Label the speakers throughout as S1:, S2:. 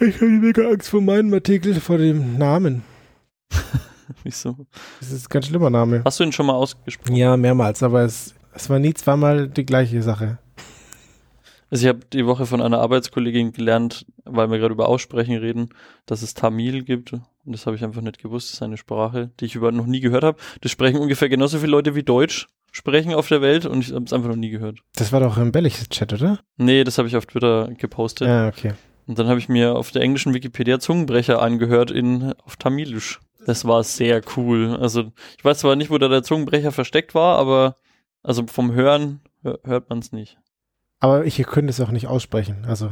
S1: Ich habe mega Angst vor meinem Artikel, vor dem Namen.
S2: Wieso?
S1: Das ist ein ganz schlimmer Name.
S2: Hast du ihn schon mal ausgesprochen?
S1: Ja, mehrmals, aber es, es war nie zweimal die gleiche Sache.
S2: Also ich habe die Woche von einer Arbeitskollegin gelernt, weil wir gerade über Aussprechen reden, dass es Tamil gibt. Und das habe ich einfach nicht gewusst. Das ist eine Sprache, die ich überhaupt noch nie gehört habe. Das sprechen ungefähr genauso viele Leute wie Deutsch sprechen auf der Welt und ich habe es einfach noch nie gehört.
S1: Das war doch im Belliches-Chat, oder?
S2: Nee, das habe ich auf Twitter gepostet.
S1: Ja, okay.
S2: Und dann habe ich mir auf der englischen Wikipedia Zungenbrecher angehört in auf Tamilisch. Das war sehr cool. Also ich weiß zwar nicht, wo da der Zungenbrecher versteckt war, aber also vom Hören hör, hört man es nicht.
S1: Aber ich könnte es auch nicht aussprechen. Also.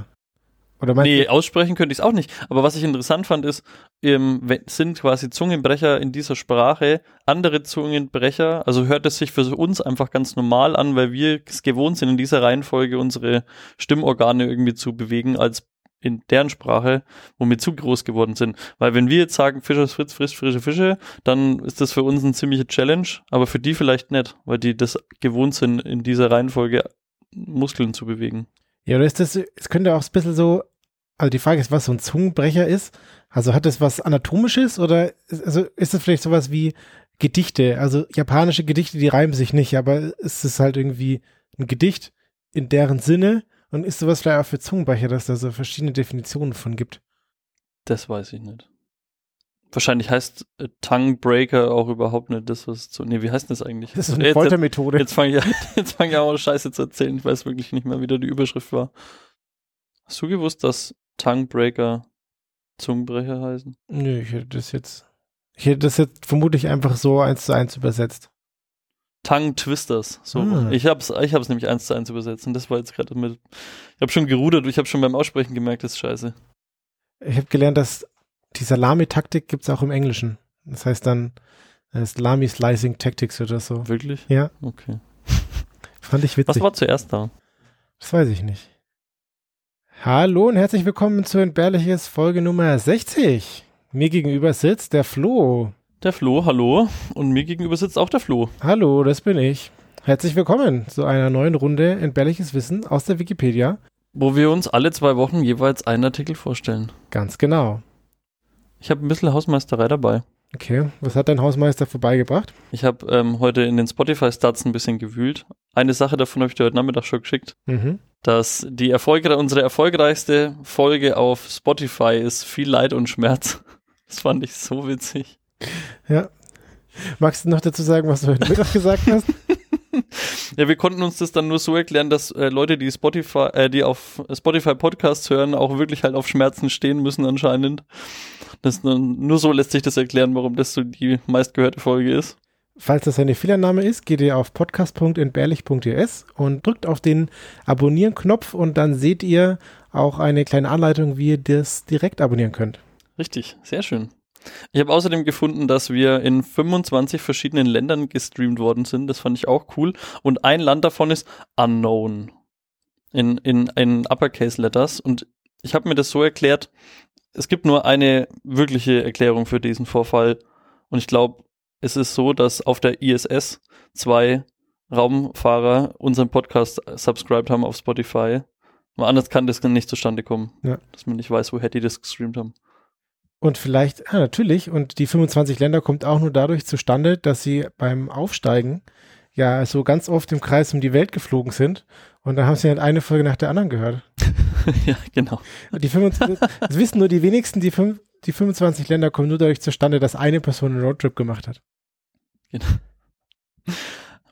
S1: Oder
S2: Nee, aussprechen könnte ich es auch nicht. Aber was ich interessant fand, ist, ähm, sind quasi Zungenbrecher in dieser Sprache andere Zungenbrecher. Also hört es sich für uns einfach ganz normal an, weil wir es gewohnt sind, in dieser Reihenfolge unsere Stimmorgane irgendwie zu bewegen, als in deren Sprache, wo wir zu groß geworden sind. Weil wenn wir jetzt sagen, Fischers Fritz frisst frische Fische, dann ist das für uns eine ziemliche Challenge, aber für die vielleicht nicht, weil die das gewohnt sind, in dieser Reihenfolge Muskeln zu bewegen.
S1: Ja, oder ist das, es könnte auch ein bisschen so, also die Frage ist, was so ein Zungenbrecher ist. Also hat das was Anatomisches oder ist, also ist das vielleicht sowas wie Gedichte? Also japanische Gedichte, die reimen sich nicht, aber ist es halt irgendwie ein Gedicht in deren Sinne und ist sowas vielleicht auch für Zungenbrecher, dass da so verschiedene Definitionen von gibt?
S2: Das weiß ich nicht. Wahrscheinlich heißt äh, Tongue Breaker auch überhaupt nicht das, was zu. Nee, wie heißt das eigentlich?
S1: Das ist so eine
S2: jetzt, jetzt,
S1: Foltermethode.
S2: jetzt fange ich, jetzt fang ich auch Scheiße zu erzählen. Ich weiß wirklich nicht mehr, wie da die Überschrift war. Hast du gewusst, dass Tongue Breaker Zungenbrecher heißen?
S1: Nö, ich hätte das jetzt, ich hätte das jetzt vermutlich einfach so eins zu eins übersetzt.
S2: Tongue Twisters. So.
S1: Ah.
S2: Ich hab's, ich hab's nämlich eins zu eins übersetzt und das war jetzt gerade mit. Ich habe schon gerudert, ich habe schon beim Aussprechen gemerkt, das ist scheiße.
S1: Ich habe gelernt, dass die Salami-Taktik gibt es auch im Englischen. Das heißt dann äh, Salami Slicing Tactics oder so.
S2: Wirklich?
S1: Ja,
S2: Okay.
S1: fand ich
S2: Was
S1: witzig.
S2: war zuerst da?
S1: Das weiß ich nicht. Hallo und herzlich willkommen zu Entbehrliches Folge Nummer 60. Mir gegenüber sitzt der Flo.
S2: Der Flo, hallo. Und mir gegenüber sitzt auch der Flo.
S1: Hallo, das bin ich. Herzlich willkommen zu einer neuen Runde Entbehrliches Wissen aus der Wikipedia.
S2: Wo wir uns alle zwei Wochen jeweils einen Artikel vorstellen.
S1: Ganz genau.
S2: Ich habe ein bisschen Hausmeisterei dabei.
S1: Okay, was hat dein Hausmeister vorbeigebracht?
S2: Ich habe ähm, heute in den Spotify-Stats ein bisschen gewühlt. Eine Sache davon habe ich dir heute Nachmittag schon geschickt,
S1: Mhm.
S2: dass die erfolgre unsere erfolgreichste Folge auf Spotify ist Viel Leid und Schmerz. Das fand ich so witzig.
S1: Ja. Magst du noch dazu sagen, was du heute Mittag gesagt hast?
S2: Ja, wir konnten uns das dann nur so erklären, dass äh, Leute, die Spotify, äh, die auf Spotify Podcasts hören, auch wirklich halt auf Schmerzen stehen müssen anscheinend. Das, nur, nur so lässt sich das erklären, warum das so die meistgehörte Folge ist.
S1: Falls das eine Fehlername ist, geht ihr auf podcast.entbehrlich.es und drückt auf den Abonnieren-Knopf und dann seht ihr auch eine kleine Anleitung, wie ihr das direkt abonnieren könnt.
S2: Richtig, sehr schön. Ich habe außerdem gefunden, dass wir in 25 verschiedenen Ländern gestreamt worden sind. Das fand ich auch cool. Und ein Land davon ist Unknown. In, in, in Uppercase Letters. Und ich habe mir das so erklärt, es gibt nur eine wirkliche Erklärung für diesen Vorfall. Und ich glaube, es ist so, dass auf der ISS zwei Raumfahrer unseren Podcast subscribed haben auf Spotify. Weil anders kann das nicht zustande kommen.
S1: Ja.
S2: Dass man nicht weiß, woher die das gestreamt haben.
S1: Und vielleicht, ah, natürlich, und die 25 Länder kommt auch nur dadurch zustande, dass sie beim Aufsteigen ja so ganz oft im Kreis um die Welt geflogen sind. Und dann haben sie halt eine Folge nach der anderen gehört.
S2: ja, genau.
S1: Die 25, das wissen nur die wenigsten, die, fünf, die 25 Länder kommen nur dadurch zustande, dass eine Person einen Roadtrip gemacht hat.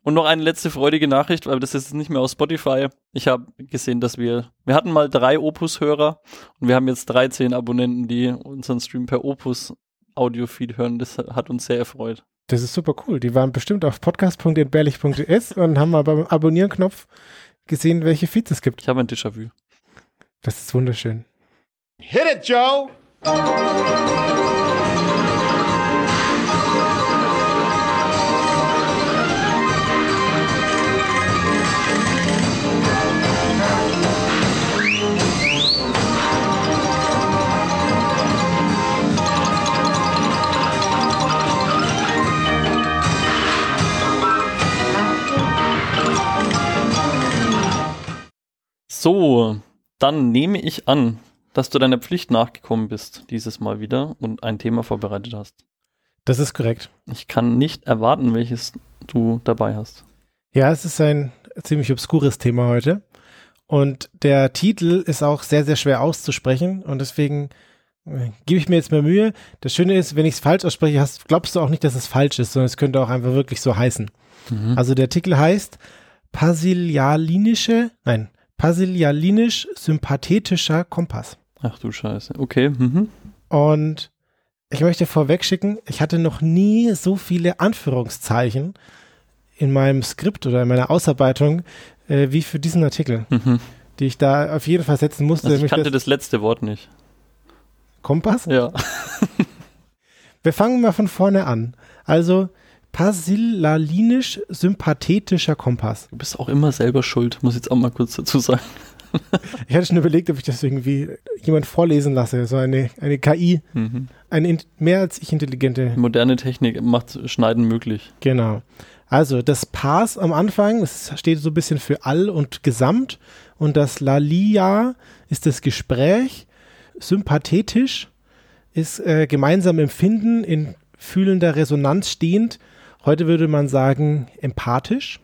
S2: Und noch eine letzte freudige Nachricht, weil das ist nicht mehr aus Spotify. Ich habe gesehen, dass wir, wir hatten mal drei Opus-Hörer und wir haben jetzt 13 Abonnenten, die unseren Stream per Opus-Audio-Feed hören. Das hat uns sehr erfreut.
S1: Das ist super cool. Die waren bestimmt auf podcast.entbehrlich.es und haben mal beim Abonnieren-Knopf gesehen, welche Feeds es gibt.
S2: Ich habe ein Déjà-vu.
S1: Das ist wunderschön.
S3: Hit it, Joe!
S2: So, dann nehme ich an, dass du deiner Pflicht nachgekommen bist, dieses Mal wieder und ein Thema vorbereitet hast.
S1: Das ist korrekt.
S2: Ich kann nicht erwarten, welches du dabei hast.
S1: Ja, es ist ein ziemlich obskures Thema heute. Und der Titel ist auch sehr, sehr schwer auszusprechen. Und deswegen äh, gebe ich mir jetzt mal Mühe. Das Schöne ist, wenn ich es falsch ausspreche, hast, glaubst du auch nicht, dass es falsch ist, sondern es könnte auch einfach wirklich so heißen.
S2: Mhm.
S1: Also der Artikel heißt Pasilialinische, nein, Pasilialinisch-sympathetischer Kompass.
S2: Ach du Scheiße. Okay. Mhm.
S1: Und ich möchte vorweg schicken, ich hatte noch nie so viele Anführungszeichen in meinem Skript oder in meiner Ausarbeitung äh, wie für diesen Artikel,
S2: Mhm.
S1: die ich da auf jeden Fall setzen musste.
S2: Also ich kannte
S1: das
S2: das letzte Wort nicht.
S1: Kompass?
S2: Ja.
S1: Wir fangen mal von vorne an. Also Pasilialinisch-sympathetischer Kompass.
S2: Du bist auch immer selber schuld, muss ich jetzt auch mal kurz dazu sagen.
S1: Ich hatte schon überlegt, ob ich das irgendwie jemand vorlesen lasse, so eine, eine KI,
S2: Mhm.
S1: eine in, mehr als ich intelligente
S2: Moderne Technik macht Schneiden möglich.
S1: Genau. Also das Pas am Anfang, das steht so ein bisschen für all und gesamt und das Lalia ist das Gespräch, sympathetisch ist äh, gemeinsam empfinden, in fühlender Resonanz stehend. Heute würde man sagen empathisch.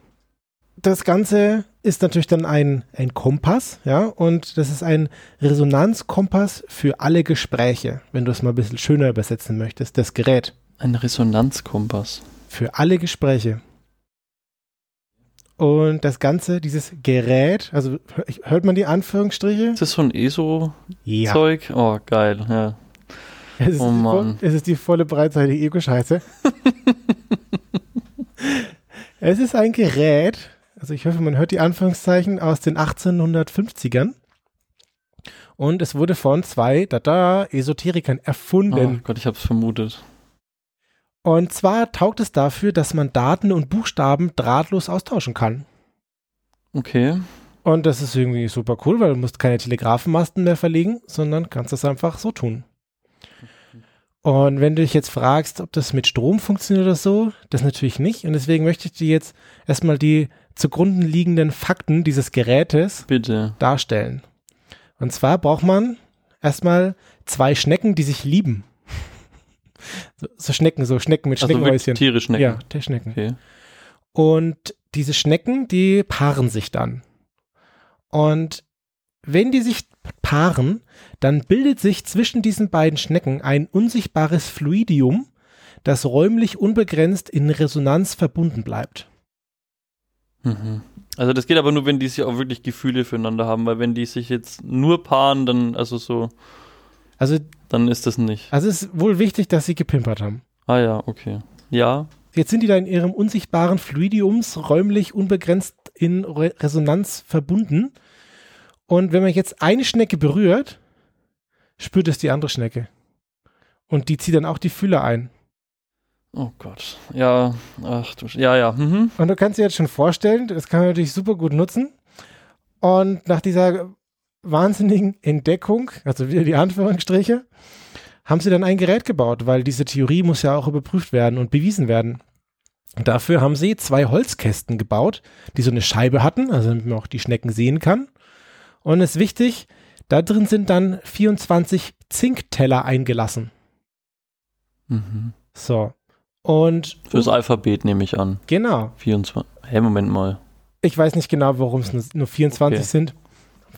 S1: Das Ganze ist natürlich dann ein, ein Kompass, ja, und das ist ein Resonanzkompass für alle Gespräche, wenn du es mal ein bisschen schöner übersetzen möchtest, das Gerät
S2: Ein Resonanzkompass.
S1: für alle Gespräche. Und das Ganze, dieses Gerät, also hör- hört man die Anführungsstriche?
S2: Ist das so ein ESO-Zeug?
S1: Ja.
S2: Oh, geil, ja.
S1: Es ist,
S2: Oh
S1: die,
S2: Mann.
S1: es ist die volle Breitseite Ego-Scheiße. es ist ein Gerät, also ich hoffe, man hört die Anführungszeichen aus den 1850ern. Und es wurde von zwei, da da, Esoterikern
S2: Oh
S1: erfunden.
S2: Gott, ich hab's vermutet.
S1: Und zwar taugt es dafür, dass man Daten und Buchstaben drahtlos austauschen kann.
S2: Okay.
S1: Und das ist irgendwie super cool, weil du musst keine Telegrafenmasten mehr verlegen, sondern kannst das einfach so tun. Und wenn du dich jetzt fragst, ob das mit Strom funktioniert oder so, das natürlich nicht. Und deswegen möchte ich dir jetzt erstmal die zugrunde liegenden Fakten dieses Gerätes
S2: Bitte.
S1: darstellen. Und zwar braucht man erstmal zwei Schnecken, die sich lieben. So, so Schnecken, so Schnecken mit
S2: Also
S1: Schneckenhäuschen.
S2: Tiere schnecken.
S1: Ja, der Schnecken.
S2: Okay.
S1: Und diese Schnecken, die paaren sich dann. Und wenn die sich paaren, dann bildet sich zwischen diesen beiden Schnecken ein unsichtbares Fluidium, das räumlich unbegrenzt in Resonanz verbunden bleibt.
S2: Mhm. Also das geht aber nur, wenn die sich auch wirklich Gefühle füreinander haben, weil wenn die sich jetzt nur paaren, dann, also so,
S1: Also,
S2: dann ist das nicht.
S1: also es ist wohl wichtig, dass sie gepimpert haben.
S2: Ah ja, okay. Ja,
S1: Jetzt sind die da in ihrem unsichtbaren Fluidiums räumlich unbegrenzt in Re Resonanz verbunden. Und wenn man jetzt eine Schnecke berührt, spürt es die andere Schnecke. Und die zieht dann auch die Fühler ein.
S2: oh Gott. Ja, ach du, Sch- ja, ja. Mhm.
S1: Und du kannst dir jetzt schon vorstellen, das kann man natürlich super gut nutzen. Und nach dieser wahnsinnigen Entdeckung, also wieder die Anführungsstriche, haben sie dann ein Gerät gebaut, weil diese Theorie muss ja auch überprüft werden und bewiesen werden. Dafür haben sie zwei Holzkästen gebaut, die so eine Scheibe hatten, also damit man auch die Schnecken sehen kann. Und es ist wichtig, da drin sind dann 24 Zinkteller eingelassen.
S2: Mhm.
S1: So. Und
S2: Fürs Alphabet nehme ich an.
S1: genau.
S2: 24. Hä, Moment mal.
S1: Ich weiß nicht genau, warum es nur, nur 24
S2: Okay.
S1: sind.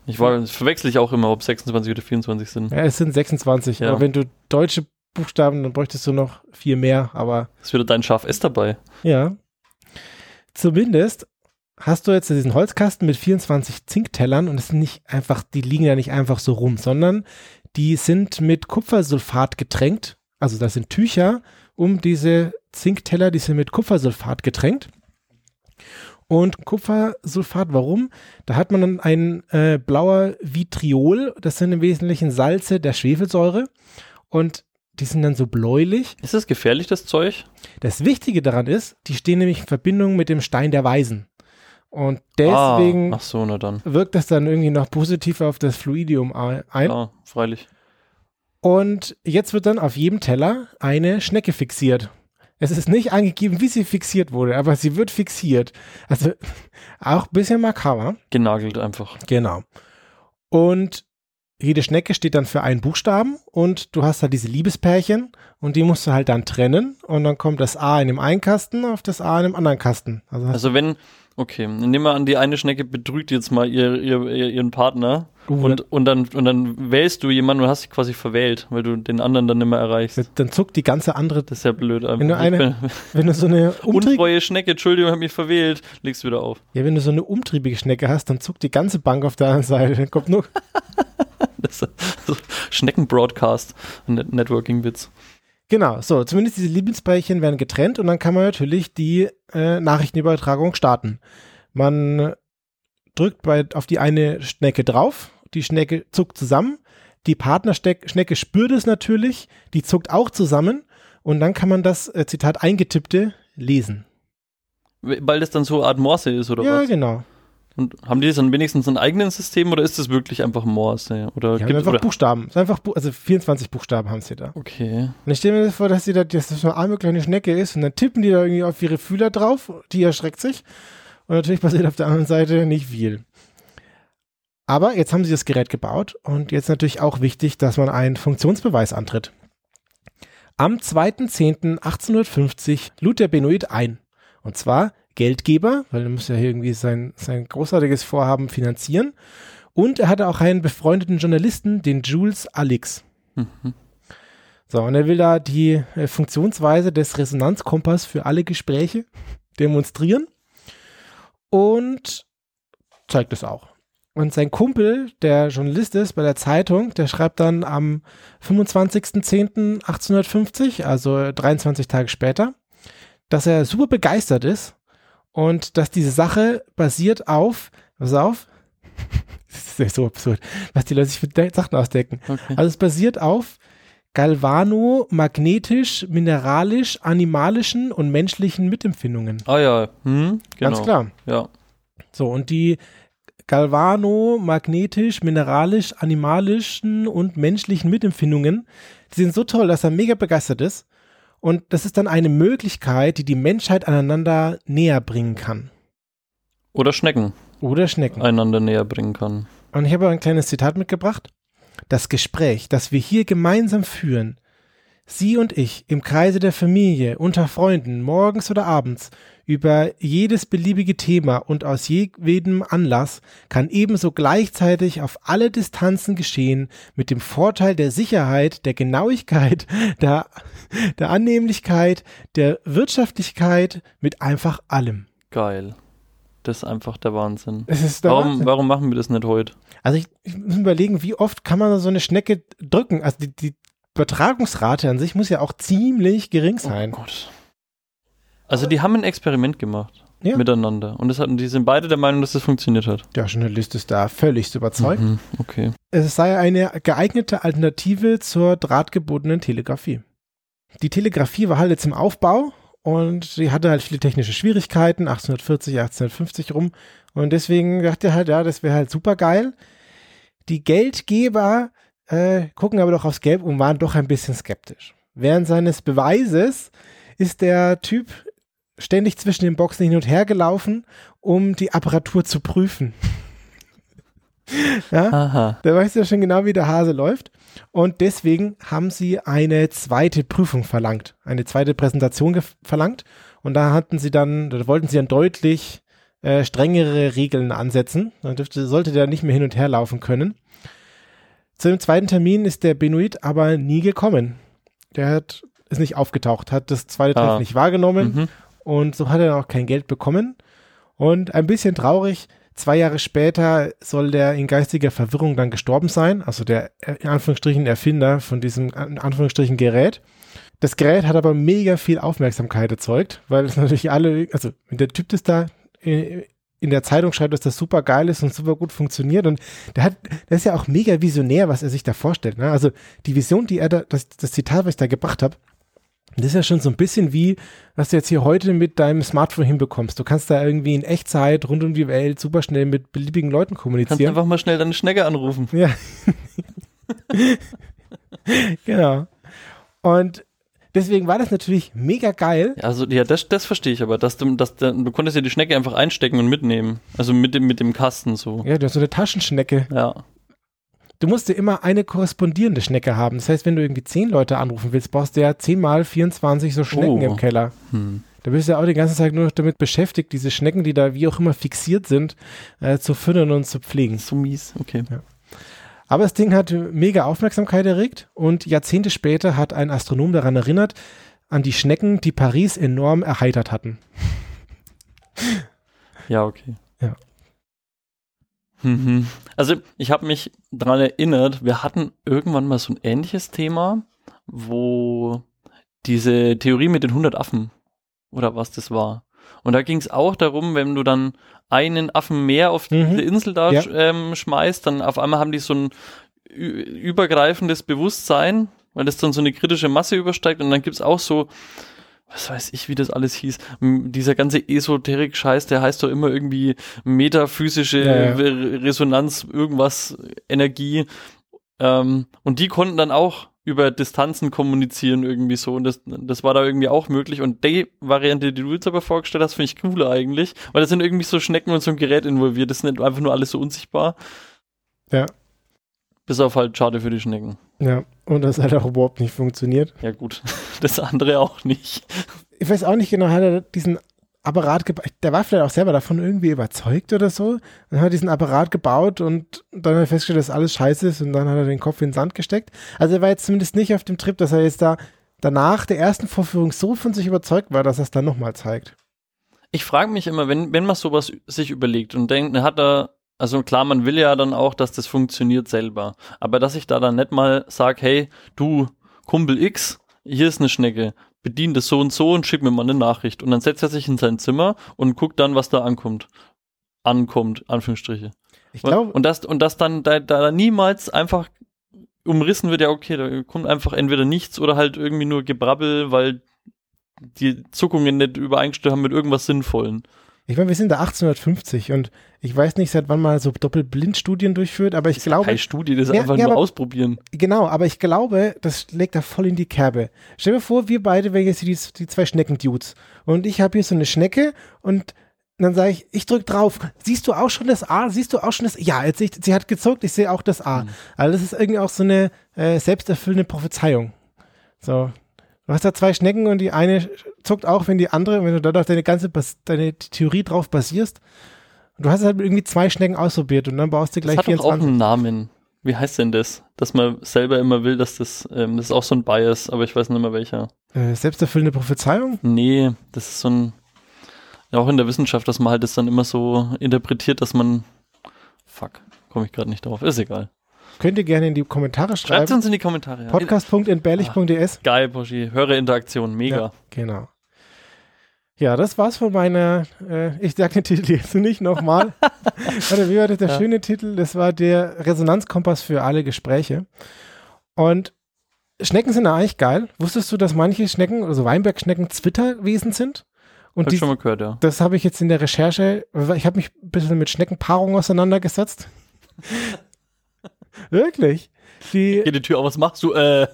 S2: Ich war, verwechsel ich auch immer, ob 26 oder 24 sind.
S1: Ja, es sind 26.
S2: Ja.
S1: Aber wenn du deutsche Buchstaben, dann bräuchtest du noch viel mehr. Aber
S2: Ist wieder dein Schaf S dabei.
S1: ja. Zumindest hast du jetzt diesen Holzkasten mit 24 Zinktellern und es sind nicht einfach, die liegen ja nicht einfach so rum, sondern die sind mit Kupfersulfat getränkt. Also das sind Tücher um diese Zinkteller, die sind mit Kupfersulfat getränkt. Und Kupfersulfat, warum? Da hat man dann ein äh, blauer Vitriol, das sind im Wesentlichen Salze der Schwefelsäure und die sind dann so bläulich.
S2: Ist das gefährlich, das Zeug?
S1: Das Wichtige daran ist, die stehen nämlich in Verbindung mit dem Stein der Weisen. Und deswegen
S2: Ah, so,
S1: wirkt das dann irgendwie noch positiv auf das Fluidium ein.
S2: Ja, freilich.
S1: Und jetzt wird dann auf jedem Teller eine Schnecke fixiert. Es ist nicht angegeben, wie sie fixiert wurde, aber sie wird fixiert. Also auch ein bisschen makaber.
S2: Genagelt einfach.
S1: Genau. Und jede Schnecke steht dann für einen Buchstaben und du hast halt diese Liebespärchen und die musst du halt dann trennen und dann kommt das A in dem einen Kasten auf das A in dem anderen Kasten. Also,
S2: Also wenn, okay, nehmen wir an, die eine Schnecke betrügt jetzt mal ihr, ihr, ihr, ihren Partner
S1: Uh,
S2: und, und, dann, und dann wählst du jemanden und hast dich quasi verwählt, weil du den anderen dann nicht mehr erreichst.
S1: du, dann zuckt die ganze andere,
S2: Das ist ja blöd.
S1: Wenn du eine- wenn du so eine umtriebige,
S2: Untreue Schnecke, Entschuldigung, hab mich verwählt, legst wieder auf.
S1: ja, wenn du so eine umtriebige Schnecke hast, dann zuckt die ganze Bank auf der anderen Seite. Dann kommt nur,
S2: Das ist so Schnecken-Broadcast, Net Networking-Witz.
S1: Genau, so, zumindest diese Lieblingspärchen werden getrennt und dann kann man natürlich die äh, Nachrichtenübertragung starten. Man drückt bei, auf die eine Schnecke drauf, die Schnecke zuckt zusammen, die Partnerschnecke spürt es natürlich, die zuckt auch zusammen und dann kann man das äh, Zitat eingetippte lesen.
S2: Weil das dann so eine Art Morse ist, oder
S1: ja,
S2: was?
S1: genau.
S2: Und haben die das dann wenigstens ein eigenes System oder ist das wirklich einfach Morse? Oder
S1: haben
S2: gibt
S1: einfach
S2: oder?
S1: Buchstaben. Es ist einfach, Bu- also 24 Buchstaben haben sie da.
S2: Okay.
S1: Und ich stelle mir das vor, dass sie da, dass das so eine arme kleine Schnecke ist und dann tippen die da irgendwie auf ihre Fühler drauf, die erschreckt sich. Und natürlich passiert auf der anderen Seite nicht viel. Aber jetzt haben sie das Gerät gebaut und jetzt natürlich auch wichtig, dass man einen Funktionsbeweis antritt. Am 2.10.1850 lud der Benoit ein. Und zwar Geldgeber, weil er muss ja hier irgendwie sein, sein großartiges Vorhaben finanzieren. Und er hatte auch einen befreundeten Journalisten, den Jules Alix.
S2: Mhm.
S1: So, und er will da die äh, Funktionsweise des Resonanzkompass für alle Gespräche demonstrieren und zeigt es auch. Und sein Kumpel, der Journalist ist bei der Zeitung, der schreibt dann am 25.10.1850, also 23 Tage später, dass er super begeistert ist und dass diese Sache basiert auf, pass auf, das ist ja so absurd, was die Leute sich für Sachen ausdecken.
S2: okay.
S1: Also es basiert auf galvano, magnetisch, mineralisch, animalischen und menschlichen Mitempfindungen.
S2: Ah ja, hm, genau.
S1: Ganz klar.
S2: Ja.
S1: So, und die galvano, magnetisch, mineralisch, animalischen und menschlichen Mitempfindungen, die sind so toll, dass er mega begeistert ist. Und das ist dann eine Möglichkeit, die die Menschheit aneinander näher bringen kann.
S2: Oder Schnecken
S1: Oder Schnecken.
S2: einander näher bringen kann.
S1: Und ich habe ein kleines Zitat mitgebracht. Das Gespräch, das wir hier gemeinsam führen, Sie und ich im Kreise der Familie, unter Freunden, morgens oder abends, über jedes beliebige Thema und aus jedem Anlass, kann ebenso gleichzeitig auf alle Distanzen geschehen, mit dem Vorteil der Sicherheit, der Genauigkeit, der, der Annehmlichkeit, der Wirtschaftlichkeit, mit einfach allem.
S2: Geil. Das ist einfach der Wahnsinn.
S1: Es ist der
S2: Warum,
S1: Wahnsinn.
S2: warum machen wir das nicht heute?
S1: Also ich, ich muss überlegen, wie oft kann man so eine Schnecke drücken? Also die, die Übertragungsrate an sich muss ja auch ziemlich gering sein.
S2: Oh Gott. Also die haben ein Experiment gemacht
S1: Ja.
S2: miteinander und das hatten, die sind beide der Meinung, dass das funktioniert hat.
S1: Der Journalist ist da völlig überzeugt.
S2: Mhm, okay.
S1: Es sei eine geeignete Alternative zur drahtgebundenen Telegrafie. Die Telegrafie war halt jetzt im Aufbau und sie hatte halt viele technische Schwierigkeiten, 1840, 1850 rum. Und deswegen dachte er halt, ja, das wäre halt super geil. Die Geldgeber äh, gucken aber doch aufs Gelb und waren doch ein bisschen skeptisch. Während seines Beweises ist der Typ ständig zwischen den Boxen hin und her gelaufen, um die Apparatur zu prüfen. ja?
S2: Aha.
S1: Da weißt du ja schon genau, wie der Hase läuft. Und deswegen haben sie eine zweite Prüfung verlangt, eine zweite Präsentation verlangt. Und da hatten sie dann, da wollten sie dann deutlich äh, strengere Regeln ansetzen. Dann dürfte, sollte der nicht mehr hin und her laufen können. Zu dem zweiten Termin ist der Benoit aber nie gekommen. Der hat, ist nicht aufgetaucht, hat das zweite Treffen
S2: Ah.
S1: nicht wahrgenommen
S2: Mhm.
S1: und so hat er auch kein Geld bekommen. Und ein bisschen traurig, zwei Jahre später soll der in geistiger Verwirrung dann gestorben sein, also der in Anführungsstrichen Erfinder von diesem in Anführungsstrichen Gerät. Das Gerät hat aber mega viel Aufmerksamkeit erzeugt, weil es natürlich alle, also wenn der Typ das da äh, in der Zeitung schreibt, dass das super geil ist und super gut funktioniert und der hat, der ist ja auch mega visionär, was er sich da vorstellt. Ne? Also die Vision, die er da, das, das Zitat, was ich da gebracht habe, das ist ja schon so ein bisschen wie, was du jetzt hier heute mit deinem Smartphone hinbekommst. Du kannst da irgendwie in Echtzeit rund um die Welt super schnell mit beliebigen Leuten
S2: Kannst
S1: kommunizieren.
S2: einfach mal schnell deine Schnecke anrufen.
S1: Ja. genau. Und deswegen war das natürlich mega geil.
S2: Ja, Also ja, das, das verstehe ich aber, dass du, dass du, du konntest ja die Schnecke einfach einstecken und mitnehmen. Also mit dem, mit dem Kasten so.
S1: Ja, du hast so eine Taschenschnecke.
S2: Ja.
S1: du musst dir immer eine korrespondierende Schnecke haben. Das heißt, wenn du irgendwie zehn Leute anrufen willst, brauchst du ja 10 mal 24 so Schnecken
S2: Oh.
S1: im Keller.
S2: Hm.
S1: Da bist du ja auch die ganze Zeit nur noch damit beschäftigt, diese Schnecken, die da wie auch immer fixiert sind, äh, zu füttern und zu pflegen.
S2: So mies, okay.
S1: Aber das Ding hat mega Aufmerksamkeit erregt und Jahrzehnte später hat ein Astronom daran erinnert, an die Schnecken, die Paris enorm erheitert hatten.
S2: Ja, okay.
S1: Ja.
S2: Mhm. Also ich habe mich daran erinnert, wir hatten irgendwann mal so ein ähnliches Thema, wo diese Theorie mit den 100 Affen oder was das war. Und da ging es auch darum, wenn du dann einen Affen mehr auf
S1: Mhm.
S2: diese Insel da
S1: Ja.
S2: ähm, schmeißt, dann auf einmal haben die so ein übergreifendes Bewusstsein, weil das dann so eine kritische Masse übersteigt und dann gibt's auch so, was weiß ich, wie das alles hieß, dieser ganze Esoterik-Scheiß, der heißt doch immer irgendwie metaphysische
S1: Ja, ja.
S2: Re- Resonanz, irgendwas, Energie. Ähm, und die konnten dann auch über Distanzen kommunizieren irgendwie so und das, das war da irgendwie auch möglich und die Variante, die du jetzt aber vorgestellt hast, finde ich cooler eigentlich, weil da sind irgendwie so Schnecken und so ein Gerät involviert, das ist nicht einfach nur alles so unsichtbar.
S1: Ja.
S2: Bis auf halt schade für die Schnecken.
S1: Ja, und das hat auch überhaupt nicht funktioniert.
S2: Ja gut, das andere auch nicht.
S1: Ich weiß auch nicht genau, hat er diesen Apparat gebaut, der war vielleicht auch selber davon irgendwie überzeugt oder so. Dann hat er diesen Apparat gebaut und dann hat er festgestellt, dass alles scheiße ist und dann hat er den Kopf in den Sand gesteckt. Also er war jetzt zumindest nicht auf dem Trip, dass er jetzt da danach der ersten Vorführung so von sich überzeugt war, dass er es dann nochmal zeigt.
S2: Ich frage mich immer, wenn, wenn man sowas sich überlegt und denkt, hat er, also klar, man will ja dann auch, dass das funktioniert selber. Aber dass ich da dann nicht mal sage, hey, du, Kumpel X, hier ist eine Schnecke, bedien das so und so und schick mir mal eine Nachricht. Und dann setzt er sich in sein Zimmer und guckt dann, was da ankommt. Ankommt, Anführungsstriche.
S1: Ich glaube,
S2: und das, und das dann da, da niemals einfach umrissen wird, ja, okay, da kommt einfach entweder nichts oder halt irgendwie nur Gebrabbel, weil die Zuckungen nicht übereingestimmt haben mit irgendwas Sinnvollen.
S1: Ich meine, wir sind da 1850 und ich weiß nicht, seit wann man so Doppelblindstudien durchführt, aber ich glaube,
S2: Keine Studie, das ist
S1: Ja,
S2: einfach
S1: ja,
S2: nur
S1: aber-
S2: ausprobieren.
S1: Genau, aber ich glaube, das schlägt da voll in die Kerbe. Stell dir vor, wir beide wären jetzt die, die zwei Schnecken-Dudes. Und ich habe hier so eine Schnecke und dann sage ich, ich drück drauf. Siehst du auch schon das A? Siehst du auch schon das Ja, jetzt ich, sie hat gezuckt, ich sehe auch das A. Also das ist irgendwie auch so eine äh, selbsterfüllende Prophezeiung. So. Du hast da zwei Schnecken und die eine zuckt auch, wenn die andere, wenn du da doch deine ganze Bas deine Theorie drauf basierst. Und du hast halt irgendwie zwei Schnecken ausprobiert und dann baust du
S2: Das
S1: gleich
S2: hat doch auch
S1: 24.
S2: einen Namen. Wie heißt denn das? Dass man selber immer will, dass das, ähm, das ist auch so ein Bias, aber ich weiß nicht mehr welcher.
S1: Äh, selbsterfüllende Prophezeiung?
S2: Nee, das ist so ein, ja auch in der Wissenschaft, dass man halt das dann immer so interpretiert, dass man, fuck, komme ich gerade nicht drauf, ist egal.
S1: Könnt ihr gerne in die Kommentare
S2: Schreibt
S1: schreiben.
S2: uns in die Kommentare. ja.
S1: Podcast.entbehrlich.de.
S2: Geil, Boschi. Hörerinteraktion, mega.
S1: Ja, genau. Ja, das war's von meiner, äh, ich sag den Titel jetzt nicht nochmal. Warte, wie war das der
S2: Ja.
S1: schöne Titel? Das war der Resonanzkompass für alle Gespräche. Und Schnecken sind eigentlich geil. Wusstest du, dass manche Schnecken, also Weinbergschnecken, Zwitterwesen sind? Und
S2: Hab
S1: die,
S2: ich schon mal gehört, ja.
S1: das habe ich jetzt in der Recherche, ich habe mich ein bisschen mit Schneckenpaarung auseinandergesetzt. Wirklich. Die,
S2: Geht die Tür auf, was machst du? Äh.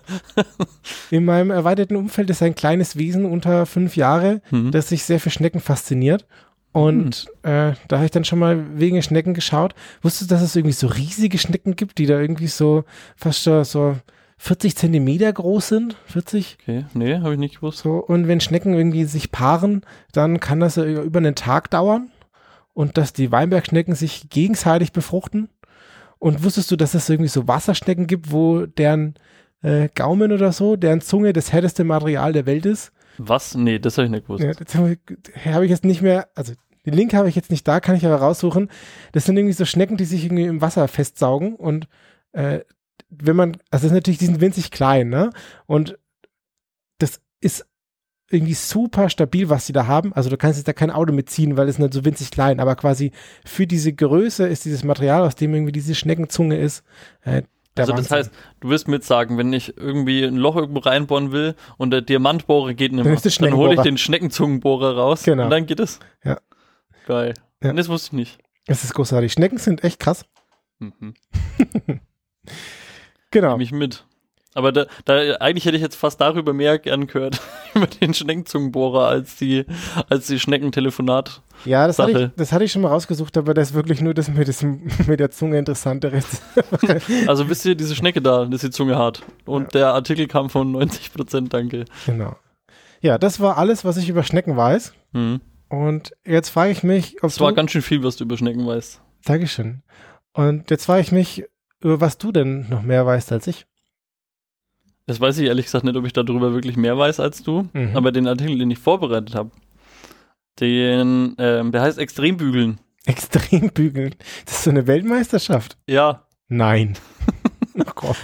S1: In meinem erweiterten Umfeld ist ein kleines Wesen unter fünf Jahre,
S2: Hm.
S1: das sich sehr für Schnecken fasziniert. Und äh, da habe ich dann schon mal wegen Schnecken geschaut. Wusstest du, dass es irgendwie so riesige Schnecken gibt, die da irgendwie so fast so, so 40 Zentimeter groß sind? 40?
S2: Okay, nee, habe ich nicht gewusst.
S1: So. Und wenn Schnecken irgendwie sich paaren, dann kann das ja über einen Tag dauern. Und dass die Weinbergschnecken sich gegenseitig befruchten. Und wusstest du, dass es irgendwie so Wasserschnecken gibt, wo deren äh, Gaumen oder so, deren Zunge das härteste Material der Welt ist?
S2: Was? Nee, das habe ich nicht gewusst.
S1: Ja, das habe ich, habe ich jetzt nicht mehr, also den Link habe ich jetzt nicht da, kann ich aber raussuchen. Das sind irgendwie so Schnecken, die sich irgendwie im Wasser festsaugen und äh, wenn man, also das ist natürlich, die sind winzig klein, ne? Und das ist irgendwie super stabil, was die da haben. Also du kannst jetzt da kein Auto mitziehen, weil es nicht so winzig klein, aber quasi für diese Größe ist dieses Material, aus dem irgendwie diese Schneckenzunge ist, äh,
S2: Also das heißt, du wirst mir jetzt sagen, wenn ich irgendwie ein Loch irgendwo reinbohren will und der Diamantbohrer geht nicht
S1: Dann
S2: mehr, dann hole ich den Schneckenzungenbohrer raus
S1: Genau.
S2: und dann geht es.
S1: Ja.
S2: Geil.
S1: Ja.
S2: Und das wusste ich nicht.
S1: es ist großartig. Schnecken sind echt krass.
S2: Mhm.
S1: Genau.
S2: Nehme ich mit. Aber da, da, eigentlich hätte ich jetzt fast darüber mehr gern gehört, über den Schneckenzungenbohrer, als die, als die Schneckentelefonat.
S1: Ja, das hatte, ich, das hatte ich schon mal rausgesucht, aber das ist wirklich nur das mit, diesem, mit der Zunge interessanter ist.
S2: Also wisst ihr, diese Schnecke da, das ist die Zunge hart. Und der Artikel kam von 90 Prozent, danke.
S1: genau. Ja, das war alles, was ich über Schnecken weiß.
S2: Hm.
S1: Und jetzt frage ich mich, ob
S2: Das war ganz schön viel, was du über Schnecken weißt.
S1: Dankeschön. Und jetzt frage ich mich, über was du denn noch mehr weißt als ich.
S2: Das weiß ich ehrlich gesagt nicht, ob ich darüber wirklich mehr weiß als du.
S1: Mhm.
S2: Aber den Artikel, den ich vorbereitet habe, den, ähm, der heißt Extrembügeln.
S1: Extrem bügeln. Das ist so eine Weltmeisterschaft.
S2: Ja,
S1: Nein. oh Gott.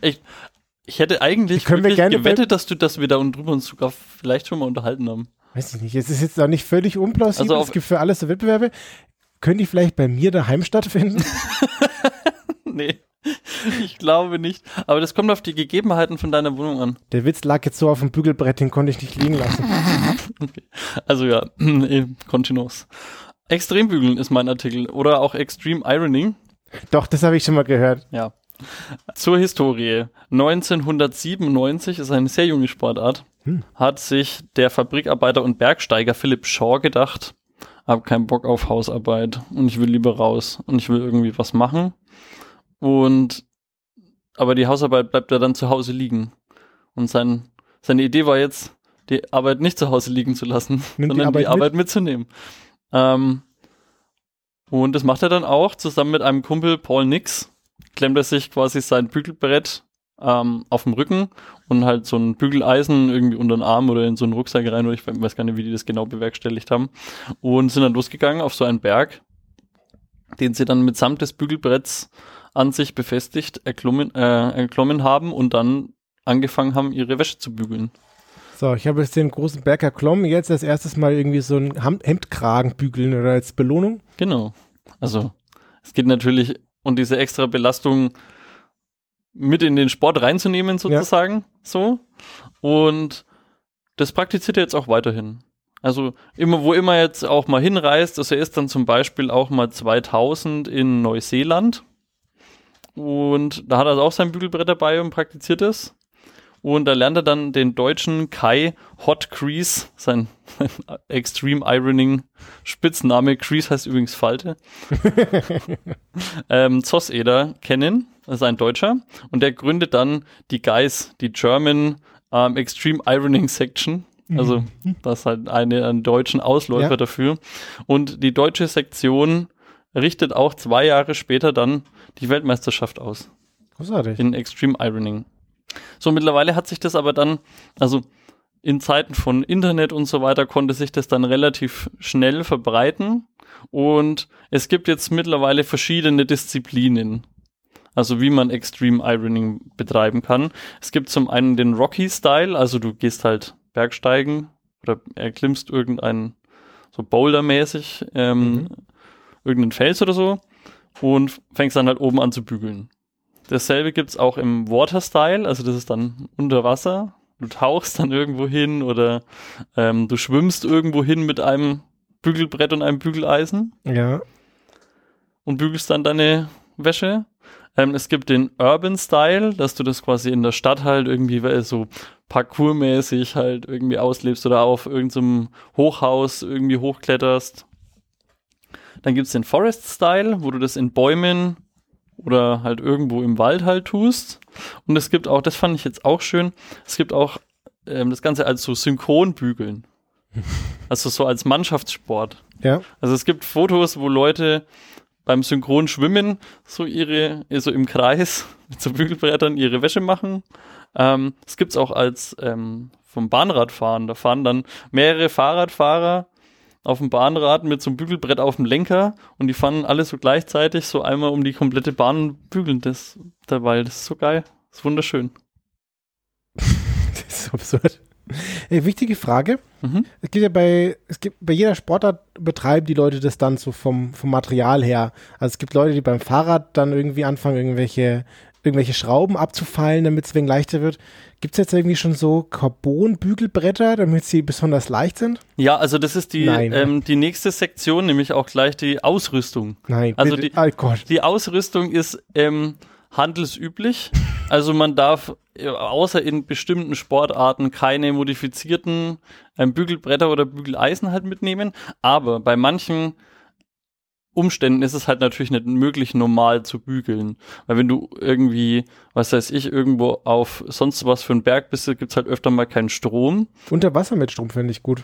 S2: ich hätte eigentlich
S1: Können wir gerne
S2: gewettet, dass du, dass wir da drüber uns sogar vielleicht schon mal unterhalten haben.
S1: Weiß ich nicht. Es ist jetzt auch nicht völlig unplausibel.
S2: Also
S1: es gibt für alles so Wettbewerbe. Können die vielleicht bei mir daheim stattfinden?
S2: nee, ich glaube nicht. Aber das kommt auf die Gegebenheiten von deiner Wohnung an.
S1: Der Witz lag jetzt so auf dem Bügelbrett, den konnte ich nicht liegen lassen.
S2: Also ja, eh, Continuous. Extrembügeln ist mein Artikel. Oder auch Extreme Ironing.
S1: Doch, das habe ich schon mal gehört.
S2: Ja. Zur Historie. 1997 ist eine sehr junge Sportart.
S1: Hm.
S2: Hat sich der Fabrikarbeiter und Bergsteiger Philipp Shaw gedacht, hab keinen Bock auf Hausarbeit und ich will lieber raus und ich will irgendwie was machen. Und aber die Hausarbeit bleibt ja dann zu Hause liegen. Und sein, seine Idee war jetzt, die Arbeit nicht zu Hause liegen zu lassen,
S1: Nimm die
S2: sondern
S1: Arbeit
S2: die Arbeit mitzunehmen. Ähm, und das macht er dann auch zusammen mit einem Kumpel Paul Nix. Klemmt er sich quasi sein Bügelbrett ähm, auf dem Rücken und halt so ein Bügeleisen irgendwie unter den Arm oder in so einen Rucksack rein, oder ich weiß gar nicht, wie die das genau bewerkstelligt haben. Und sind dann losgegangen auf so einen Berg, den sie dann mitsamt des Bügelbretts an sich befestigt erklommen, äh, erklommen haben und dann angefangen haben, ihre Wäsche zu bügeln.
S1: So, ich habe jetzt den großen Berg erklommen. Jetzt als erstes mal irgendwie so ein Ham- Hemdkragen bügeln oder als Belohnung.
S2: Genau. Also es geht natürlich und diese extra Belastung mit in den Sport reinzunehmen sozusagen so und das praktiziert er jetzt auch weiterhin. Also immer wo immer er jetzt auch mal hinreist, also er ist dann zum Beispiel auch mal 2000 in Neuseeland und da hat er auch sein Bügelbrett dabei und praktiziert es. Und da lernt er dann den deutschen Kai Hot Crease, sein Extreme Ironing Spitzname. Crease heißt übrigens Falte. ähm, Zosseder kennen, das ist ein Deutscher. Und der gründet dann die GEIS, die German ähm, Extreme Ironing Section. Also das ist halt eine, einen deutschen Ausläufer
S1: Ja.
S2: dafür. Und die deutsche Sektion richtet auch zwei Jahre später dann die Weltmeisterschaft aus
S1: Großartig.
S2: in Extreme Ironing. So, mittlerweile hat sich das aber dann, also in Zeiten von Internet und so weiter, konnte sich das dann relativ schnell verbreiten. Und es gibt jetzt mittlerweile verschiedene Disziplinen. Also wie man Extreme Ironing betreiben kann. Es gibt zum einen den Rocky Style, also du gehst halt Bergsteigen oder erklimmst irgendeinen so Boulder-mäßig ähm,
S1: Mhm.
S2: irgendeinen Fels oder so und fängst dann halt oben an zu bügeln. Dasselbe gibt's auch im Water Style, also das ist dann unter Wasser. Du tauchst dann irgendwo hin oder ähm, du schwimmst irgendwo hin mit einem Bügelbrett und einem Bügeleisen
S1: Ja.
S2: und bügelst dann deine Wäsche. Ähm, es gibt den Urban Style, dass du das quasi in der Stadt halt irgendwie so parkourmäßig halt irgendwie auslebst oder auf irgendeinem Hochhaus irgendwie hochkletterst. Dann gibt's den Forest Style, wo du das in Bäumen oder halt irgendwo im Wald halt tust. Und es gibt auch, das fand ich jetzt auch schön, es gibt auch ähm, das Ganze als so Synchronbügeln. Also so als Mannschaftssport.
S1: Ja.
S2: Also es gibt Fotos, wo Leute beim Synchron schwimmen, so ihre, so im Kreis mit so Bügelbrettern ihre Wäsche machen. Ähm, es gibt's auch als ähm, vom Bahnradfahren. Da fahren dann mehrere Fahrradfahrer auf dem Bahnrad mit so einem Bügelbrett auf dem Lenker und die fahren alle so gleichzeitig so einmal um die komplette Bahn und bügeln das dabei. Das ist so geil. Das ist wunderschön.
S1: Das ist so absurd. Ey, wichtige Frage.
S2: Mhm.
S1: Es gibt ja bei, es gibt bei jeder Sportart betreiben die Leute das dann so vom, vom Material her. Also es gibt Leute, die beim Fahrrad dann irgendwie anfangen, irgendwelche, irgendwelche Schrauben abzufeilen, damit es wegen leichter wird. Gibt es jetzt irgendwie schon so Carbon-Bügelbretter, damit sie besonders leicht sind?
S2: Ja, also das ist die, ähm, die nächste Sektion, nämlich auch gleich die Ausrüstung.
S1: Nein,
S2: Also
S1: bitte.
S2: die-
S1: oh Gott.
S2: Die Ausrüstung ist ähm, handelsüblich. Also man darf äh, außer in bestimmten Sportarten keine modifizierten ähm, Bügelbretter oder Bügeleisen halt mitnehmen. Aber bei manchen Umständen ist es halt natürlich nicht möglich, normal zu bügeln. Weil wenn du irgendwie, was weiß ich, irgendwo auf sonst was für einen Berg bist, gibt's halt öfter mal keinen Strom.
S1: Unter Wasser mit Strom finde ich gut.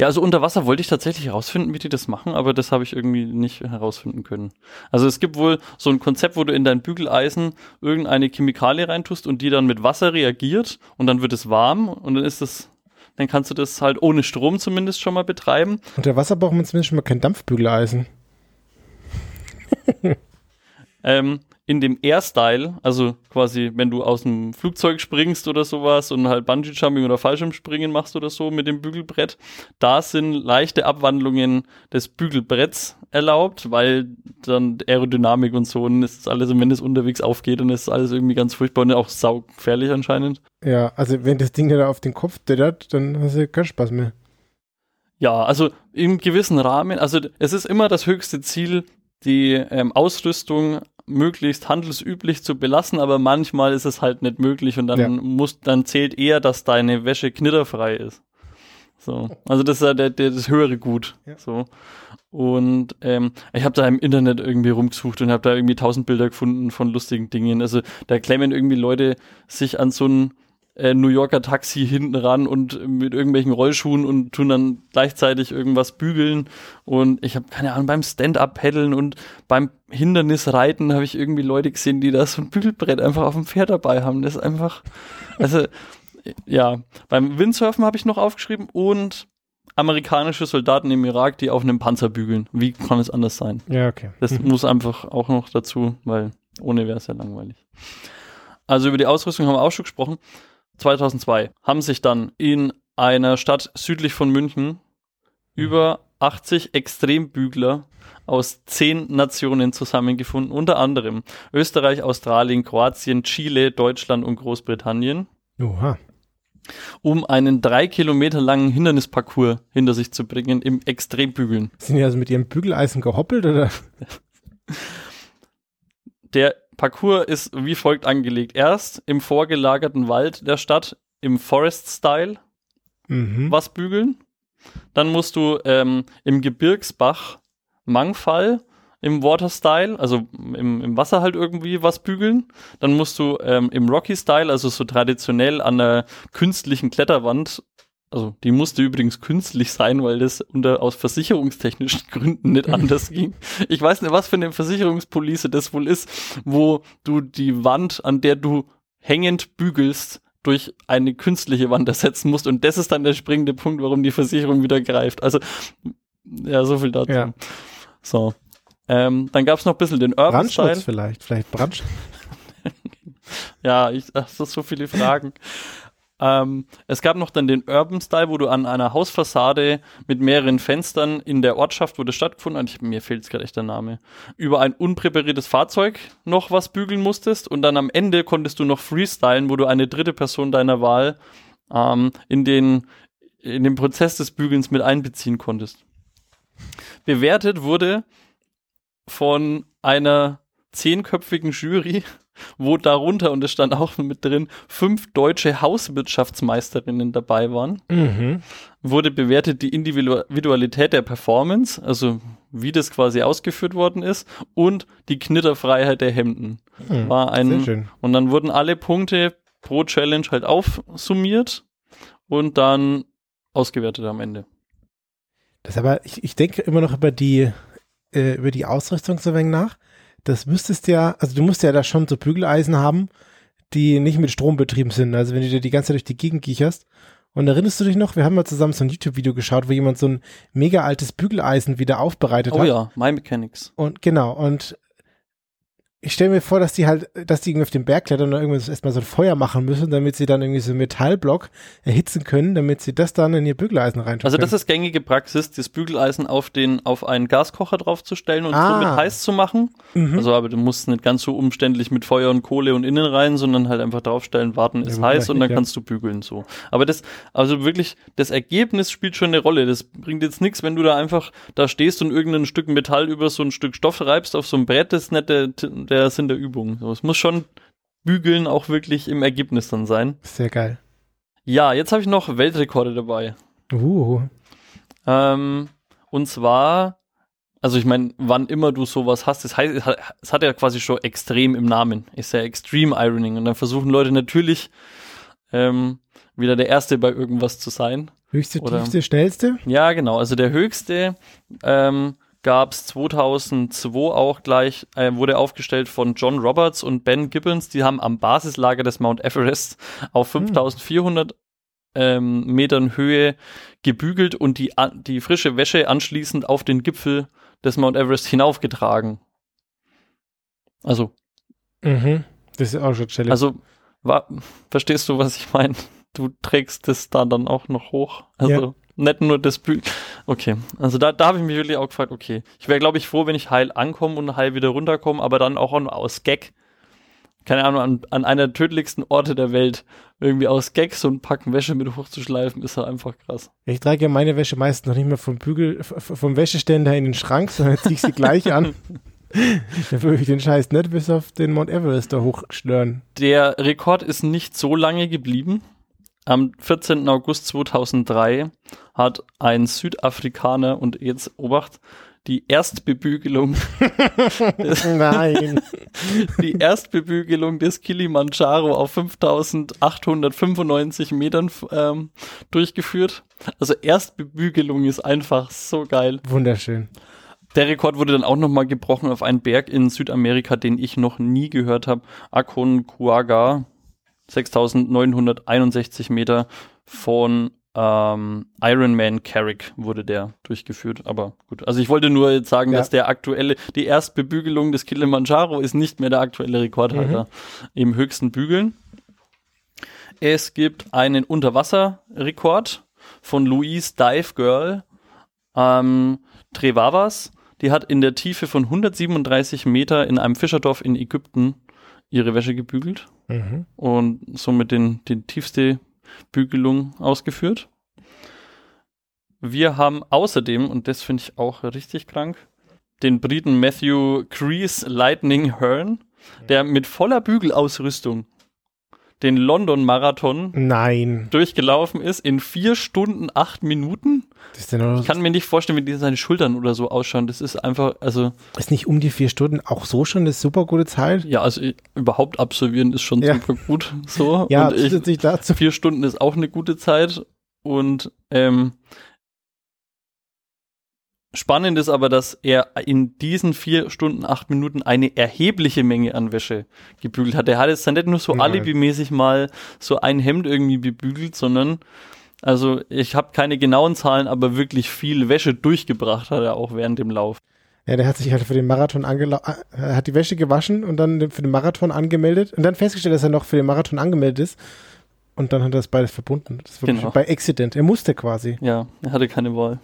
S2: Ja, also unter Wasser wollte ich tatsächlich herausfinden, wie die das machen, aber das habe ich irgendwie nicht herausfinden können. Also es gibt wohl so ein Konzept, wo du in dein Bügeleisen irgendeine Chemikalie reintust und die dann mit Wasser reagiert und dann wird es warm und dann ist das, dann kannst du das halt ohne Strom zumindest schon mal betreiben.
S1: Unter Wasser braucht man zumindest schon mal kein Dampfbügeleisen.
S2: ähm, in dem Air-Style, also quasi, wenn du aus dem Flugzeug springst oder sowas und halt Bungee-Jumping oder Fallschirmspringen machst oder so mit dem Bügelbrett, da sind leichte Abwandlungen des Bügelbretts erlaubt, weil dann Aerodynamik und so und ist alles, wenn es unterwegs aufgeht und ist alles irgendwie ganz furchtbar und auch saugefährlich anscheinend.
S1: Ja, also wenn das Ding da auf den Kopf dättert, dann hast du keinen Spaß mehr.
S2: Ja, also im gewissen Rahmen, also es ist immer das höchste Ziel, die ähm, Ausrüstung möglichst handelsüblich zu belassen, aber manchmal ist es halt nicht möglich und dann ja. muss, dann zählt eher, dass deine Wäsche knitterfrei ist. So, also das ist ja der, der, das höhere Gut. Ja. So. Und ähm, ich habe da im Internet irgendwie rumgesucht und habe da irgendwie tausend Bilder gefunden von lustigen Dingen. Also da klemmen irgendwie Leute sich an so ein äh, New Yorker Taxi hinten ran und mit irgendwelchen Rollschuhen und tun dann gleichzeitig irgendwas bügeln. Und ich habe keine Ahnung, beim Stand-up-Paddeln und beim Hindernisreiten habe ich irgendwie Leute gesehen, die da so ein Bügelbrett einfach auf dem Pferd dabei haben. Das ist einfach, also ja, beim Windsurfen habe ich noch aufgeschrieben und amerikanische Soldaten im Irak, die auf einem Panzer bügeln. Wie kann es anders sein?
S1: Ja, okay.
S2: Das mhm. muss einfach auch noch dazu, weil ohne wäre es ja langweilig. Also über die Ausrüstung haben wir auch schon gesprochen. 2002 haben sich dann in einer Stadt südlich von München über 80 Extrembügler aus zehn Nationen zusammengefunden, unter anderem Österreich, Australien, Kroatien, Chile, Deutschland und Großbritannien.
S1: Oha.
S2: Um einen drei Kilometer langen Hindernisparcours hinter sich zu bringen im Extrembügeln.
S1: Sind die also mit ihrem Bügeleisen gehoppelt oder?
S2: Der Parcours ist wie folgt angelegt. Erst im vorgelagerten Wald der Stadt im Forest-Style mhm. was bügeln. Dann musst du ähm, im Gebirgsbach Mangfall im Water-Style, also im, im Wasser halt irgendwie was bügeln. Dann musst du ähm, im Rocky-Style, also so traditionell an der künstlichen Kletterwand also die musste übrigens künstlich sein, weil das unter aus versicherungstechnischen Gründen nicht anders ging. Ich weiß nicht, was für eine Versicherungspolice das wohl ist, wo du die Wand, an der du hängend bügelst, durch eine künstliche Wand ersetzen musst. Und das ist dann der springende Punkt, warum die Versicherung wieder greift. Also, ja, so viel dazu. Ja. So. Ähm, dann gab es noch ein bisschen den
S1: Urban Brandschutz Style. vielleicht, vielleicht Brandschutz.
S2: ja, ich, ach, das so viele Fragen. Ähm, es gab noch dann den Urban Style, wo du an einer Hausfassade mit mehreren Fenstern in der Ortschaft, wo das stattgefunden hat, mir fehlt gerade echt der Name, über ein unpräpariertes Fahrzeug noch was bügeln musstest und dann am Ende konntest du noch freestylen, wo du eine dritte Person deiner Wahl ähm, in den in den Prozess des Bügelns mit einbeziehen konntest. Bewertet wurde von einer zehnköpfigen Jury wo darunter, und es stand auch mit drin, fünf deutsche Hauswirtschaftsmeisterinnen dabei waren. Mhm. Wurde bewertet die Individualität der Performance, also wie das quasi ausgeführt worden ist, und die Knitterfreiheit der Hemden. Mhm, War ein, schön. Und dann wurden alle Punkte pro Challenge halt aufsummiert und dann ausgewertet am Ende.
S1: Das aber, ich, ich denke immer noch über die, äh, über die Ausrüstung so wenig nach das müsstest ja, also du musst ja da schon so Bügeleisen haben, die nicht mit Strom betrieben sind. Also wenn du dir die ganze Zeit durch die Gegend kicherst. Und erinnerst du dich noch, wir haben mal zusammen so ein YouTube-Video geschaut, wo jemand so ein mega altes Bügeleisen wieder aufbereitet
S2: oh
S1: hat.
S2: Oh ja, My Mechanics.
S1: Und genau, und ich stelle mir vor, dass die halt, dass die irgendwie auf den Berg klettern und irgendwas erstmal so ein Feuer machen müssen, damit sie dann irgendwie so einen Metallblock erhitzen können, damit sie das dann in ihr Bügeleisen reintun
S2: Also das ist gängige Praxis, das Bügeleisen auf den, auf einen Gaskocher draufzustellen und ah. somit heiß zu machen. Mhm. Also aber du musst nicht ganz so umständlich mit Feuer und Kohle und innen rein, sondern halt einfach draufstellen, warten ist ja, heiß und dann nicht, kannst ja. du bügeln so. Aber das, also wirklich, das Ergebnis spielt schon eine Rolle. Das bringt jetzt nichts, wenn du da einfach da stehst und irgendein Stück Metall über so ein Stück Stoff reibst auf so ein Brett, das ist nicht der, der Sinn der Übung. So, es muss schon Bügeln auch wirklich im Ergebnis dann sein.
S1: Sehr geil.
S2: Ja, jetzt habe ich noch Weltrekorde dabei.
S1: Uh.
S2: Ähm, und zwar, also ich meine, wann immer du sowas hast, das heißt, es hat, es hat ja quasi schon extrem im Namen. Ist ja Extreme Ironing. Und dann versuchen Leute natürlich ähm, wieder der Erste bei irgendwas zu sein.
S1: Höchste,
S2: Oder-
S1: tiefste, schnellste?
S2: Ja, genau. Also der höchste ähm, gab es 2002 auch gleich, äh, wurde aufgestellt von John Roberts und Ben Gibbons. Die haben am Basislager des Mount Everest auf 5400 ähm, Metern Höhe gebügelt und die, die frische Wäsche anschließend auf den Gipfel des Mount Everest hinaufgetragen. Also,
S1: Mhm. Das ist auch schon Challenge.
S2: also wa verstehst du, was ich meine? Du trägst das da dann auch noch hoch. Also
S1: Ja.
S2: nicht nur das Bü Okay, also da, da habe ich mich wirklich auch gefragt, okay, ich wäre, glaube ich, froh, wenn ich heil ankomme und heil wieder runterkomme, aber dann auch an- aus Gag, keine Ahnung, an, an einer der tödlichsten Orte der Welt, irgendwie aus Gag so ein Packen Wäsche mit hochzuschleifen, ist halt einfach krass.
S1: Ich trage ja meine Wäsche meist noch nicht mehr vom Bügel, vom Wäscheständer in den Schrank, sondern ziehe ich sie gleich an. Dann würde ich den Scheiß nicht bis auf den Mount Everest da hochschlören.
S2: Der Rekord ist nicht so lange geblieben. Am 14. August 2003 hat ein Südafrikaner und jetzt Obacht die Erstbebügelung,
S1: Nein.
S2: die Erstbebügelung des Kilimanjaro auf 5895 Metern ähm, durchgeführt. Also Erstbebügelung ist einfach so geil.
S1: Wunderschön.
S2: Der Rekord wurde dann auch nochmal gebrochen auf einen Berg in Südamerika, den ich noch nie gehört habe. Aconcagua, 6961 Meter von ähm, Ironman Carrick wurde der durchgeführt. Aber gut, also ich wollte nur jetzt sagen,
S1: Ja.
S2: dass der aktuelle, die Erstbebügelung des Kilimanjaro ist nicht mehr der aktuelle Rekordhalter im höchsten Bügeln. Es gibt einen Unterwasserrekord von Louise Dive Girl ähm, Trevavas. Die hat in der Tiefe von 137 Meter in einem Fischerdorf in Ägypten ihre Wäsche gebügelt
S1: Mhm.
S2: und somit den, die tiefste Bügelung ausgeführt. Wir haben außerdem, und das finde ich auch richtig krank, den Briten Matthew Crease Lightning Hearn, der mit voller Bügelausrüstung den London Marathon
S1: Nein.
S2: durchgelaufen ist in vier Stunden, acht Minuten. Ich kann mir nicht vorstellen, wie die seine Schultern oder so ausschauen. Das ist einfach, also,
S1: ist nicht um die vier Stunden auch so schon eine super gute Zeit?
S2: ja, also ich- überhaupt absolvieren ist schon
S1: Ja.
S2: super gut. So.
S1: Ja,
S2: und ich,
S1: dazu.
S2: vier Stunden ist auch eine gute Zeit. Und ähm, spannend ist aber, dass er in diesen vier Stunden, acht Minuten eine erhebliche Menge an Wäsche gebügelt hat. Er hat jetzt dann nicht nur so
S1: Nein.
S2: alibimäßig mal so ein Hemd irgendwie bebügelt, sondern also ich habe keine genauen Zahlen, aber wirklich viel Wäsche durchgebracht hat er auch während dem Lauf.
S1: Ja, der hat sich halt für den Marathon angelaufen, hat die Wäsche gewaschen und dann für den Marathon angemeldet und dann festgestellt, dass er noch für den Marathon angemeldet ist. Und dann hat er das beides verbunden. Das war
S2: Genau.
S1: bei Accident. Er musste quasi.
S2: Ja, er hatte keine Wahl.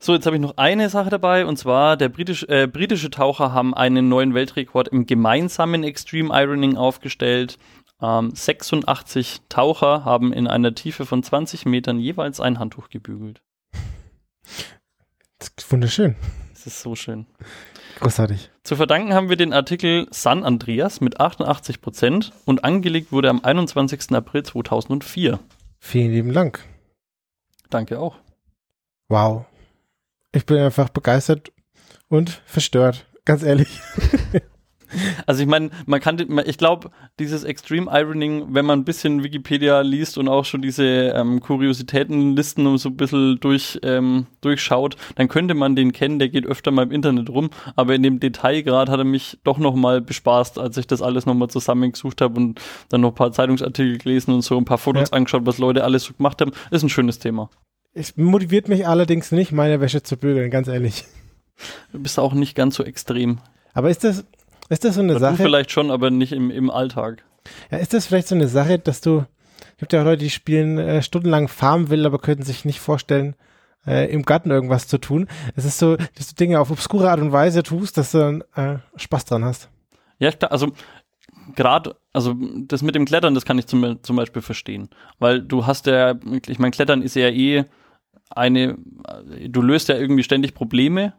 S2: So, jetzt habe ich noch eine Sache dabei und zwar der britisch, äh, britische Taucher haben einen neuen Weltrekord im gemeinsamen Extreme Ironing aufgestellt. Ähm, 86 Taucher haben in einer Tiefe von 20 Metern jeweils ein Handtuch gebügelt.
S1: Das ist wunderschön.
S2: Das ist so schön.
S1: Großartig.
S2: Zu verdanken haben wir den Artikel San Andreas mit 88 Prozent und angelegt wurde am 21. April 2004.
S1: Vielen lieben Dank.
S2: Danke auch.
S1: Wow. Ich bin einfach begeistert und verstört. Ganz ehrlich.
S2: Also ich meine, man kann, ich glaube, dieses Extreme Ironing, wenn man ein bisschen Wikipedia liest und auch schon diese ähm, Kuriositätenlisten so ein bisschen durch, ähm, durchschaut, dann könnte man den kennen, der geht öfter mal im Internet rum, aber in dem Detailgrad hat er mich doch nochmal bespaßt, als ich das alles nochmal zusammengesucht habe und dann noch ein paar Zeitungsartikel gelesen und so ein paar Fotos
S1: Ja.
S2: angeschaut, was Leute alles so gemacht haben. Ist ein schönes Thema.
S1: Es motiviert mich allerdings nicht, meine Wäsche zu bügeln, ganz ehrlich.
S2: Du bist auch nicht ganz so extrem.
S1: Aber ist das, ist das so eine
S2: Du
S1: Sache?
S2: vielleicht schon, aber nicht im, im Alltag.
S1: Ja, ist das vielleicht so eine Sache, dass du, es gibt ja auch Leute, die spielen äh, stundenlang Farmville, aber könnten sich nicht vorstellen, äh, im Garten irgendwas zu tun. Es ist so, dass du Dinge auf obskure Art und Weise tust, dass du dann äh, Spaß dran hast.
S2: Ja, klar, also gerade, also das mit dem Klettern, das kann ich zum, zum Beispiel verstehen. Weil du hast ja, ich meine, Klettern ist ja eh eine, du löst ja irgendwie ständig Probleme.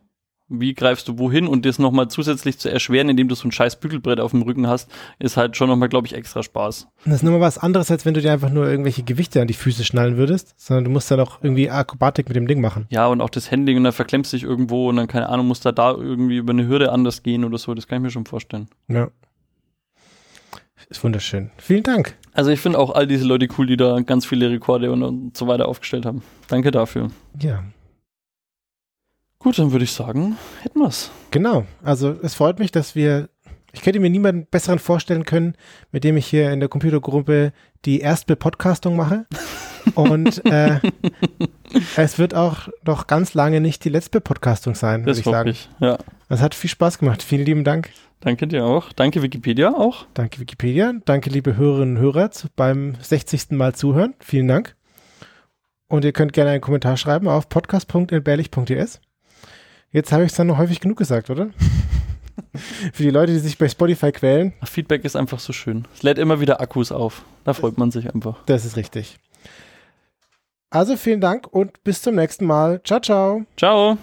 S2: wie greifst du wohin und das nochmal zusätzlich zu erschweren, indem du so ein scheiß Bügelbrett auf dem Rücken hast, ist halt schon nochmal, glaube ich, extra Spaß.
S1: Das ist nochmal was anderes, als wenn du dir einfach nur irgendwelche Gewichte an die Füße schnallen würdest, sondern du musst dann auch irgendwie Akrobatik mit dem Ding machen.
S2: Ja, und auch das Handling und dann verklemmst du dich irgendwo und dann, keine Ahnung, musst du da irgendwie über eine Hürde anders gehen oder so, das kann ich mir schon vorstellen.
S1: Ja. Ist wunderschön. Vielen Dank.
S2: Also ich finde auch all diese Leute cool, die da ganz viele Rekorde und, und so weiter aufgestellt haben. Danke dafür.
S1: Ja.
S2: Gut, dann würde ich sagen, hätten wir's.
S1: Genau. Also es freut mich, dass wir, ich könnte mir niemanden besseren vorstellen können, mit dem ich hier in der Computergruppe die erste Podcastung mache. Und äh, es wird auch noch ganz lange nicht die letzte Podcastung sein, würde ich sagen.
S2: ich. Ja.
S1: Es hat viel Spaß gemacht. Vielen lieben Dank.
S2: Danke dir auch. Danke Wikipedia auch.
S1: Danke Wikipedia. Danke liebe Hörerinnen und Hörer beim 60. Mal zuhören. Vielen Dank. Und ihr könnt gerne einen Kommentar schreiben auf podcast.entbehrlich.ds. Jetzt habe ich es dann noch häufig genug gesagt, oder? Für die Leute, die sich bei Spotify quälen,
S2: Ach, Feedback ist einfach so schön. Es lädt immer wieder Akkus auf. Da freut man sich einfach.
S1: das ist richtig. Also vielen Dank und bis zum nächsten Mal. Ciao, ciao.
S2: Ciao.